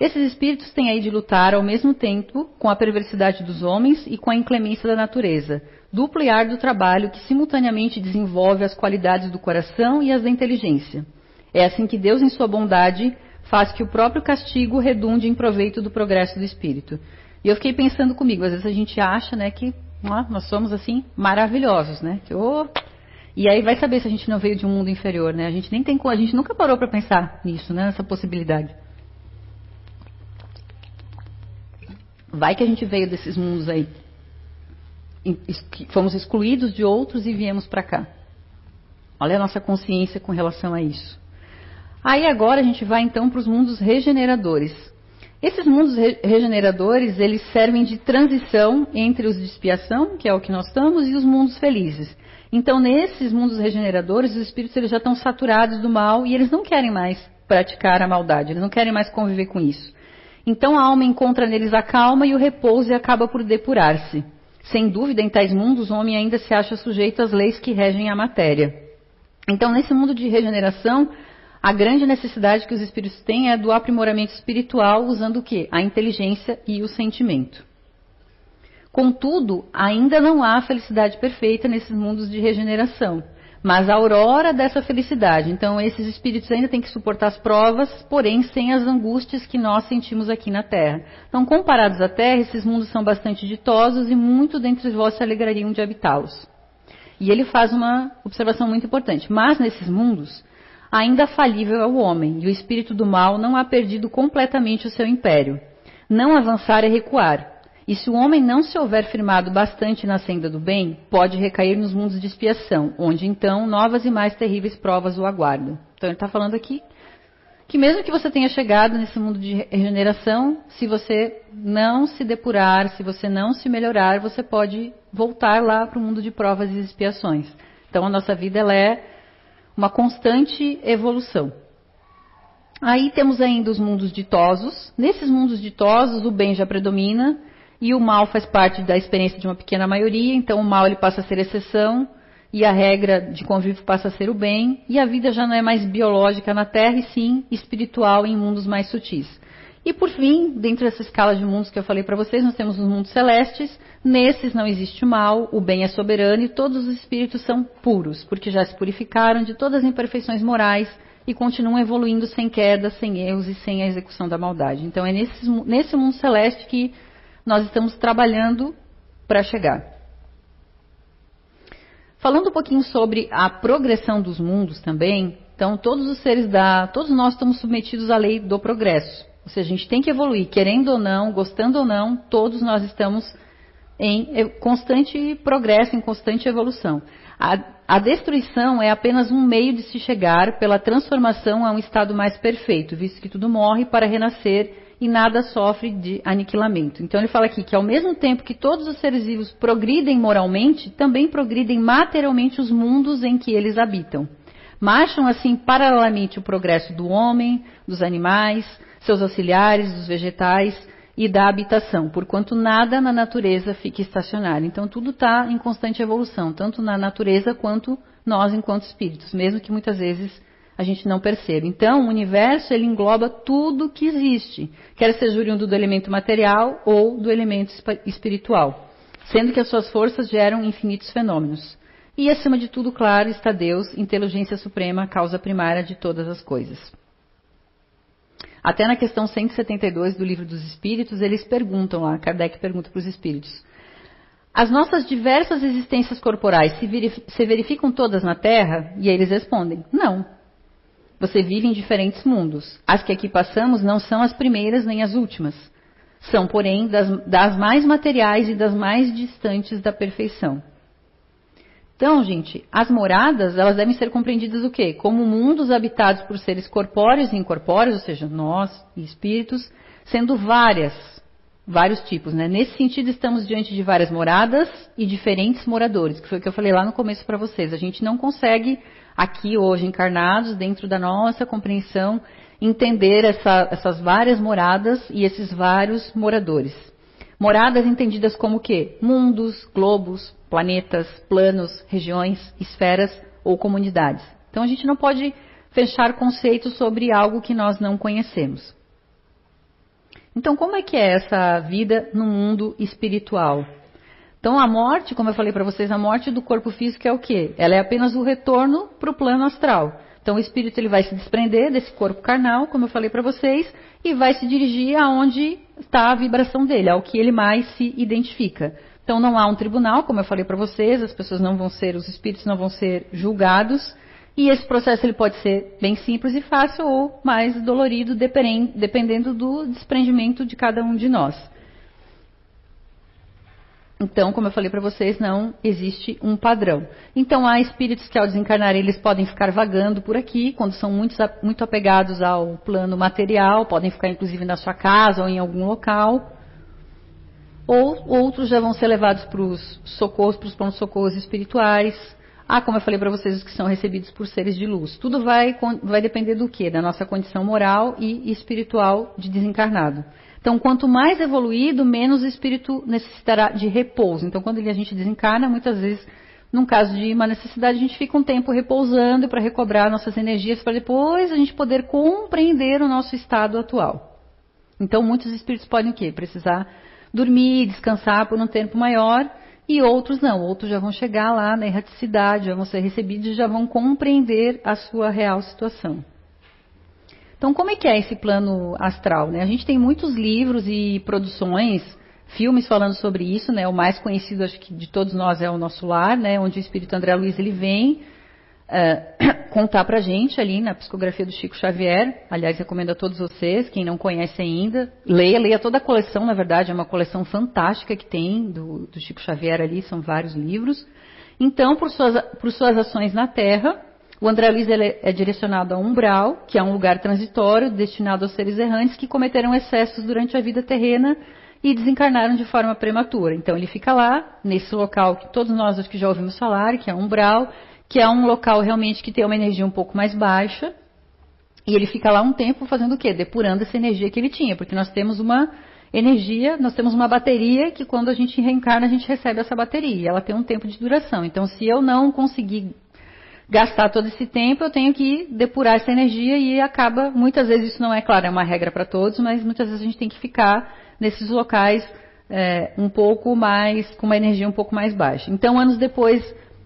Esses espíritos têm aí de lutar ao mesmo tempo com a perversidade dos homens e com a inclemência da natureza, duplo e árduo trabalho que simultaneamente desenvolve as qualidades do coração e as da inteligência. É assim que Deus, em sua bondade, faz que o próprio castigo redunde em proveito do progresso do espírito. E eu fiquei pensando comigo, às vezes a gente acha, né, que ó, nós somos assim maravilhosos, né? Que, oh, e aí vai saber se a gente não veio de um mundo inferior, né? A gente nem tem, a gente nunca parou para pensar nisso, né, nessa possibilidade. Vai que a gente veio desses mundos aí, fomos excluídos de outros e viemos para cá. Olha a nossa consciência com relação a isso. Aí agora a gente vai então para os mundos regeneradores. Esses mundos re regeneradores, eles servem de transição entre os de expiação, que é o que nós estamos, e os mundos felizes. Então, nesses mundos regeneradores, os espíritos eles já estão saturados do mal e eles não querem mais praticar a maldade, eles não querem mais conviver com isso. Então a alma encontra neles a calma e o repouso e acaba por depurar-se. Sem dúvida, em tais mundos, o homem ainda se acha sujeito às leis que regem a matéria. Então, nesse mundo de regeneração, a grande necessidade que os espíritos têm é do aprimoramento espiritual, usando o quê? A inteligência e o sentimento. Contudo, ainda não há felicidade perfeita nesses mundos de regeneração mas a aurora dessa felicidade. Então, esses espíritos ainda têm que suportar as provas, porém sem as angústias que nós sentimos aqui na Terra. Então, comparados à Terra, esses mundos são bastante ditosos e muito dentre vós se alegrariam de habitá-los. E ele faz uma observação muito importante. Mas nesses mundos, ainda falível é o homem, e o espírito do mal não ha perdido completamente o seu império. Não avançar é recuar. E se o homem não se houver firmado bastante na senda do bem, pode recair nos mundos de expiação, onde então novas e mais terríveis provas o aguardam. Então ele está falando aqui que mesmo que você tenha chegado nesse mundo de regeneração, se você não se depurar, se você não se melhorar, você pode voltar lá para o mundo de provas e expiações. Então a nossa vida ela é uma constante evolução. Aí temos ainda os mundos ditosos. Nesses mundos ditosos, o bem já predomina e o mal faz parte da experiência de uma pequena maioria, então o mal ele passa a ser exceção e a regra de convívio passa a ser o bem, e a vida já não é mais biológica na Terra, e sim espiritual em mundos mais sutis. E por fim, dentro dessa escala de mundos que eu falei para vocês, nós temos os mundos celestes. Nesses não existe mal, o bem é soberano e todos os espíritos são puros, porque já se purificaram de todas as imperfeições morais e continuam evoluindo sem quedas, sem erros e sem a execução da maldade. Então é nesse, nesse mundo celeste que nós estamos trabalhando para chegar. Falando um pouquinho sobre a progressão dos mundos também, então todos os seres da, todos nós estamos submetidos à lei do progresso. Ou seja, a gente tem que evoluir, querendo ou não, gostando ou não, todos nós estamos em constante progresso, em constante evolução. A, a, destruição é apenas um meio de se chegar pela transformação a um estado mais perfeito, visto que tudo morre para renascer e nada sofre de aniquilamento. Então ele fala aqui que ao mesmo tempo que todos os seres vivos progridem moralmente, também progridem materialmente os mundos em que eles habitam. Marcham assim paralelamente o progresso do homem, dos animais, seus auxiliares, dos vegetais e da habitação, porquanto nada na natureza fica estacionário. Então tudo está em constante evolução, tanto na natureza quanto nós enquanto espíritos, mesmo que muitas vezes a gente não percebe. Então, o universo ele engloba tudo que existe, quer seja oriundo do elemento material ou do elemento espiritual, sendo que as suas forças geram infinitos fenômenos. E acima de tudo, claro, está Deus, inteligência suprema, causa primária de todas as coisas. Até na questão 172 do Livro dos Espíritos, eles perguntam lá, Kardec pergunta para os espíritos: As nossas diversas existências corporais se verificam todas na Terra? E eles respondem: Não. Você vive em diferentes mundos. As que aqui passamos não são as primeiras nem as últimas. São, porém, das, das mais materiais e das mais distantes da perfeição. Então, gente, as moradas, elas devem ser compreendidas o quê? Como mundos habitados por seres corpóreos e incorpóreos, ou seja, nós e espíritos, sendo várias, vários tipos, né? Nesse sentido, estamos diante de várias moradas e diferentes moradores, que foi o que eu falei lá no começo para vocês. A gente não consegue aqui hoje encarnados, dentro da nossa compreensão, entender essa, essas várias moradas e esses vários moradores. Moradas entendidas como o quê? Mundos, globos, planetas, planos, regiões, esferas ou comunidades. Então a gente não pode fechar conceitos sobre algo que nós não conhecemos. Então, como é que é essa vida no mundo espiritual? Então a morte, como eu falei para vocês, a morte do corpo físico é o quê? Ela é apenas o retorno para o plano astral. Então o espírito ele vai se desprender desse corpo carnal, como eu falei para vocês, e vai se dirigir aonde está a vibração dele, ao que ele mais se identifica. Então não há um tribunal, como eu falei para vocês, as pessoas não vão ser, os espíritos não vão ser julgados, e esse processo ele pode ser bem simples e fácil ou mais dolorido, dependendo do desprendimento de cada um de nós. Então, como eu falei para vocês, não existe um padrão. Então, há espíritos que ao desencarnar eles podem ficar vagando por aqui, quando são muito, muito apegados ao plano material, podem ficar inclusive na sua casa ou em algum local. Ou outros já vão ser levados para os socorros, para os pontos socorros espirituais. Ah, como eu falei para vocês, os que são recebidos por seres de luz. Tudo vai, vai depender do quê? Da nossa condição moral e espiritual de desencarnado. Então, quanto mais evoluído, menos o espírito necessitará de repouso. Então, quando a gente desencarna, muitas vezes, num caso de uma necessidade, a gente fica um tempo repousando para recobrar nossas energias, para depois a gente poder compreender o nosso estado atual. Então, muitos espíritos podem o quê? Precisar dormir, descansar por um tempo maior, e outros não. Outros já vão chegar lá na erraticidade, já vão ser recebidos e já vão compreender a sua real situação. Então, como é que é esse plano astral? Né? A gente tem muitos livros e produções, filmes falando sobre isso, né? O mais conhecido, acho que de todos nós, é o Nosso Lar, né? Onde o Espírito André Luiz ele vem uh, <coughs> contar para a gente ali na psicografia do Chico Xavier. Aliás, recomendo a todos vocês, quem não conhece ainda, leia, leia toda a coleção. Na verdade, é uma coleção fantástica que tem do, do Chico Xavier ali, são vários livros. Então, por suas, por suas ações na Terra O André Luiz ele é direcionado a umbral, que é um lugar transitório destinado aos seres errantes que cometeram excessos durante a vida terrena e desencarnaram de forma prematura. Então ele fica lá, nesse local que todos nós acho que já ouvimos falar, que é umbral, que é um local realmente que tem uma energia um pouco mais baixa. E ele fica lá um tempo fazendo o quê? Depurando essa energia que ele tinha, porque nós temos uma energia, nós temos uma bateria que quando a gente reencarna a gente recebe essa bateria. E ela tem um tempo de duração. Então se eu não conseguir gastar todo esse tempo, eu tenho que depurar essa energia e acaba, muitas vezes isso não é claro, é uma regra para todos, mas muitas vezes a gente tem que ficar nesses locais é, um pouco mais, com uma energia um pouco mais baixa. Então, anos depois,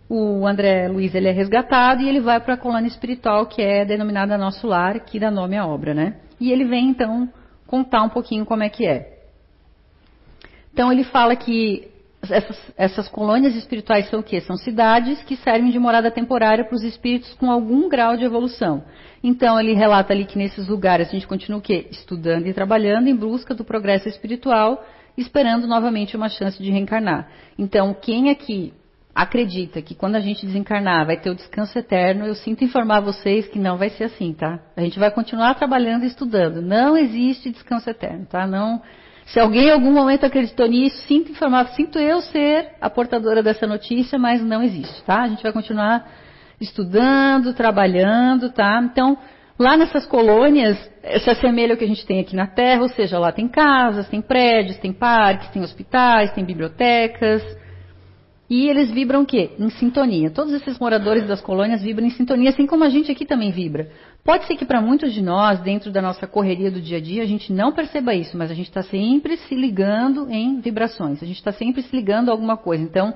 o André Luiz ele é resgatado e ele vai para a colônia espiritual que é denominada Nosso Lar, que dá nome à obra, né? E ele vem então contar um pouquinho como é que é. Então ele fala que essas, essas, colônias espirituais são o quê? São cidades que servem de morada temporária para os espíritos com algum grau de evolução. Então ele relata ali que nesses lugares a gente continua o quê? Estudando e trabalhando em busca do progresso espiritual, esperando novamente uma chance de reencarnar. Então, quem aqui acredita que quando a gente desencarnar vai ter o descanso eterno, eu sinto informar vocês que não vai ser assim, tá? A gente vai continuar trabalhando e estudando. Não existe descanso eterno, tá? Não se alguém em algum momento acreditou nisso, sinto informar, sinto eu ser a portadora dessa notícia, mas não existe, tá? A gente vai continuar estudando, trabalhando, tá? Então, lá nessas colônias, se assemelha ao que a gente tem aqui na Terra, ou seja, lá tem casas, tem prédios, tem parques, tem hospitais, tem bibliotecas, e eles vibram o quê? Em sintonia. Todos esses moradores das colônias vibram em sintonia, assim como a gente aqui também vibra. Pode ser que para muitos de nós, dentro da nossa correria do dia a dia, a gente não perceba isso, mas a gente está sempre se ligando em vibrações. A gente está sempre se ligando a alguma coisa. Então,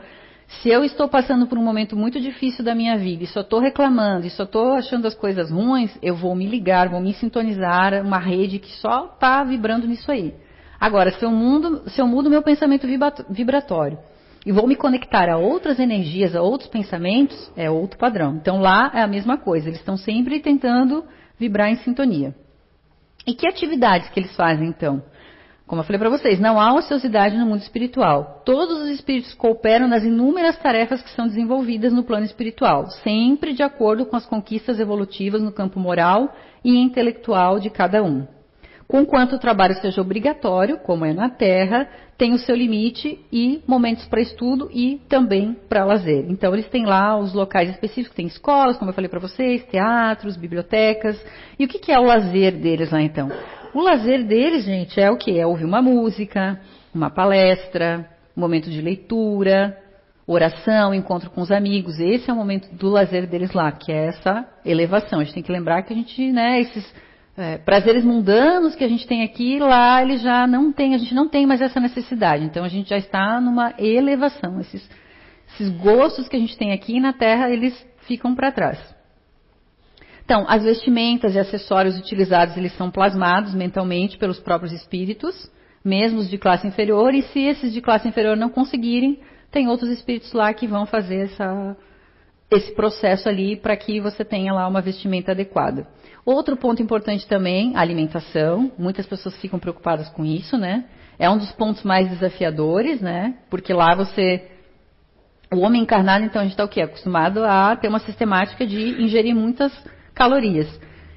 se eu estou passando por um momento muito difícil da minha vida e só estou reclamando e só estou achando as coisas ruins, eu vou me ligar, vou me sintonizar uma rede que só está vibrando nisso aí. Agora, se eu, mudo, eu mudo meu pensamento vibratório e vou me conectar a outras energias, a outros pensamentos, é outro padrão. Então lá é a mesma coisa, eles estão sempre tentando vibrar em sintonia. E que atividades que eles fazem então? Como eu falei para vocês, não há ociosidade no mundo espiritual. Todos os espíritos cooperam nas inúmeras tarefas que são desenvolvidas no plano espiritual, sempre de acordo com as conquistas evolutivas no campo moral e intelectual de cada um. Conquanto o trabalho seja obrigatório, como é na Terra, tem o seu limite e momentos para estudo e também para lazer. Então, eles têm lá os locais específicos, tem escolas, como eu falei para vocês, teatros, bibliotecas. E o que, que, é o lazer deles lá, então? O lazer deles, gente, é o que? É ouvir uma música, uma palestra, um momento de leitura, oração, encontro com os amigos. Esse é o momento do lazer deles lá, que é essa elevação. A gente tem que lembrar que a gente, né, esses é, prazeres mundanos que a gente tem aqui, lá ele já não tem, a gente não tem mais essa necessidade. Então a gente já está numa elevação. Esses, esses gostos que a gente tem aqui na Terra, eles ficam para trás. Então, as vestimentas e acessórios utilizados, eles são plasmados mentalmente pelos próprios espíritos, mesmo os de classe inferior, e se esses de classe inferior não conseguirem, tem outros espíritos lá que vão fazer essa, esse processo ali para que você tenha lá uma vestimenta adequada. Outro ponto importante também, a alimentação. Muitas pessoas ficam preocupadas com isso, né? É um dos pontos mais desafiadores, né? Porque lá você. O homem encarnado, então, a gente está o quê? Acostumado a ter uma sistemática de ingerir muitas calorias.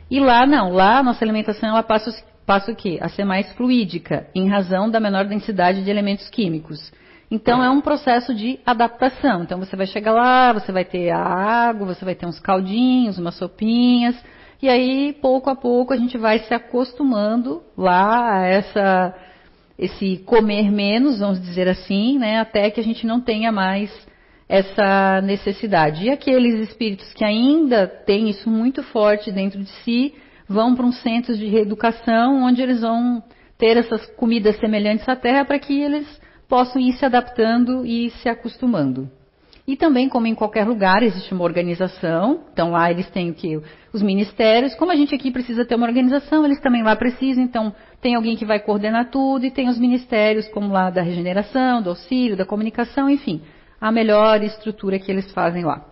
E lá não, lá a nossa alimentação ela passa, passa o quê? A ser mais fluídica, em razão da menor densidade de elementos químicos. Então é um processo de adaptação. Então você vai chegar lá, você vai ter a água, você vai ter uns caldinhos, umas sopinhas, e aí, pouco a pouco, a gente vai se acostumando lá a essa, esse comer menos, vamos dizer assim, né, até que a gente não tenha mais essa necessidade. E aqueles espíritos que ainda têm isso muito forte dentro de si, vão para um centro de reeducação, onde eles vão ter essas comidas semelhantes à terra para que eles possam ir se adaptando e se acostumando. E também, como em qualquer lugar, existe uma organização. Então lá eles têm que? Os ministérios. Como a gente aqui precisa ter uma organização, eles também lá precisam. Então tem alguém que vai coordenar tudo e tem os ministérios, como lá da regeneração, do auxílio, da comunicação, enfim, a melhor estrutura que eles fazem lá.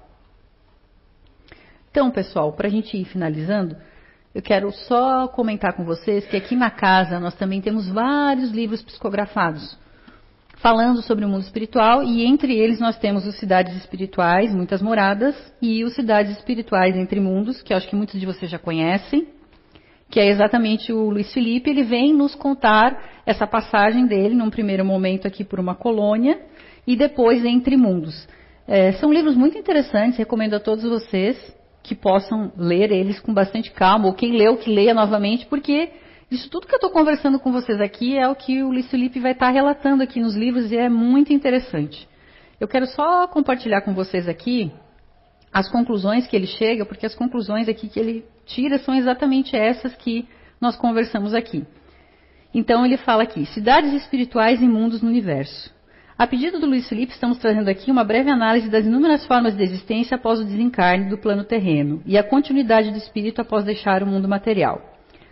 Então, pessoal, para a gente ir finalizando, eu quero só comentar com vocês que aqui na casa nós também temos vários livros psicografados falando sobre o mundo espiritual e entre eles nós temos os cidades espirituais, muitas moradas, e os cidades espirituais entre mundos, que acho que muitos de vocês já conhecem, que é exatamente o Luiz Felipe, ele vem nos contar essa passagem dele, num primeiro momento aqui por uma colônia, e depois entre mundos. É, são livros muito interessantes, recomendo a todos vocês que possam ler eles com bastante calma, ou quem leu, que leia novamente, porque isso tudo que eu estou conversando com vocês aqui é o que o Luiz Felipe vai estar tá relatando aqui nos livros e é muito interessante. Eu quero só compartilhar com vocês aqui as conclusões que ele chega, porque as conclusões aqui que ele tira são exatamente essas que nós conversamos aqui. Então ele fala aqui: cidades espirituais e mundos no universo. A pedido do Luiz Felipe, estamos trazendo aqui uma breve análise das inúmeras formas de existência após o desencarne do plano terreno e a continuidade do espírito após deixar o mundo material.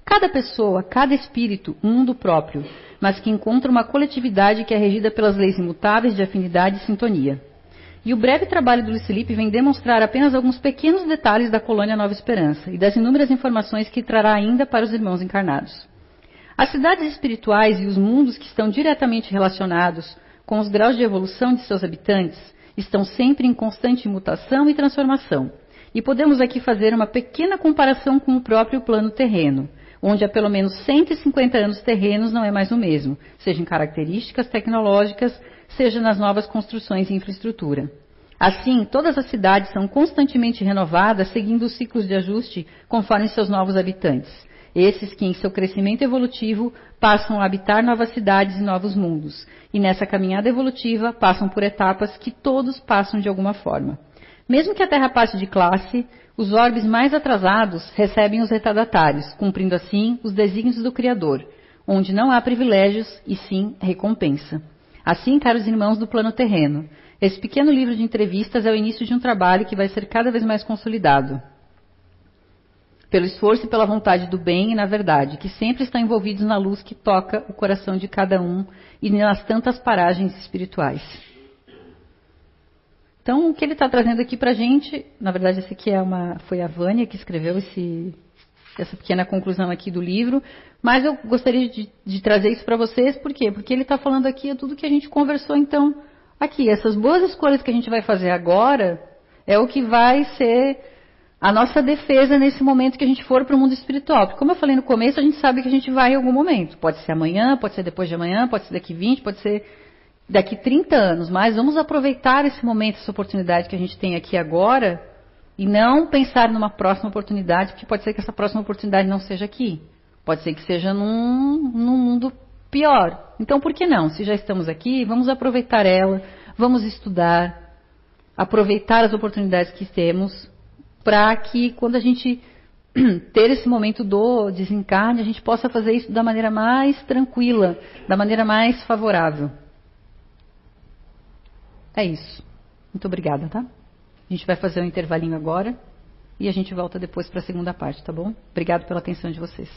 Cada pessoa, cada espírito, um mundo próprio, mas que encontra uma coletividade que é regida pelas leis imutáveis de afinidade e sintonia. E o breve trabalho do Luiz Felipe vem demonstrar apenas alguns pequenos detalhes da colônia Nova Esperança e das inúmeras informações que trará ainda para os irmãos encarnados. As cidades espirituais e os mundos que estão diretamente relacionados com os graus de evolução de seus habitantes estão sempre em constante mutação e transformação. E podemos aqui fazer uma pequena comparação com o próprio plano terreno, onde há pelo menos 150 anos terrenos não é mais o mesmo, seja em características tecnológicas, seja nas novas construções e infraestrutura. Assim, todas as cidades são constantemente renovadas, seguindo os ciclos de ajuste conforme seus novos habitantes. Esses que, em seu crescimento evolutivo, passam a habitar novas cidades e novos mundos. E nessa caminhada evolutiva, passam por etapas que todos passam de alguma forma. Mesmo que a Terra passe de classe, os orbes mais atrasados recebem os retardatários, cumprindo assim os desígnios do Criador, onde não há privilégios e sim recompensa. Assim, caros irmãos do plano terreno, esse pequeno livro de entrevistas é o início de um trabalho que vai ser cada vez mais consolidado. Pelo esforço e pela vontade do bem e na verdade, que sempre estão envolvidos na luz que toca o coração de cada um e nas tantas paragens espirituais. Então, o que ele está trazendo aqui para a gente, na verdade, esse aqui é uma, foi a Vânia que escreveu esse, essa pequena conclusão aqui do livro, mas eu gostaria de, de trazer isso para vocês, por quê? Porque ele está falando aqui é tudo que a gente conversou, então, aqui. Essas boas escolhas que a gente vai fazer agora é o que vai ser a nossa defesa nesse momento que a gente for para o mundo espiritual. Porque, como eu falei no começo, a gente sabe que a gente vai em algum momento. Pode ser amanhã, pode ser depois de amanhã, pode ser daqui 20, pode ser daqui 30 anos, mas vamos aproveitar esse momento, essa oportunidade que a gente tem aqui agora e não pensar numa próxima oportunidade, porque pode ser que essa próxima oportunidade não seja aqui. Pode ser que seja num, num mundo pior. Então, por que não? Se já estamos aqui, vamos aproveitar ela, vamos estudar, aproveitar as oportunidades que temos, para que quando a gente <clears throat> ter esse momento do desencarne, a gente possa fazer isso da maneira mais tranquila, da maneira mais favorável. É isso. Muito obrigada, tá? A gente vai fazer um intervalinho agora e a gente volta depois para a segunda parte, tá bom? Obrigado pela atenção de vocês.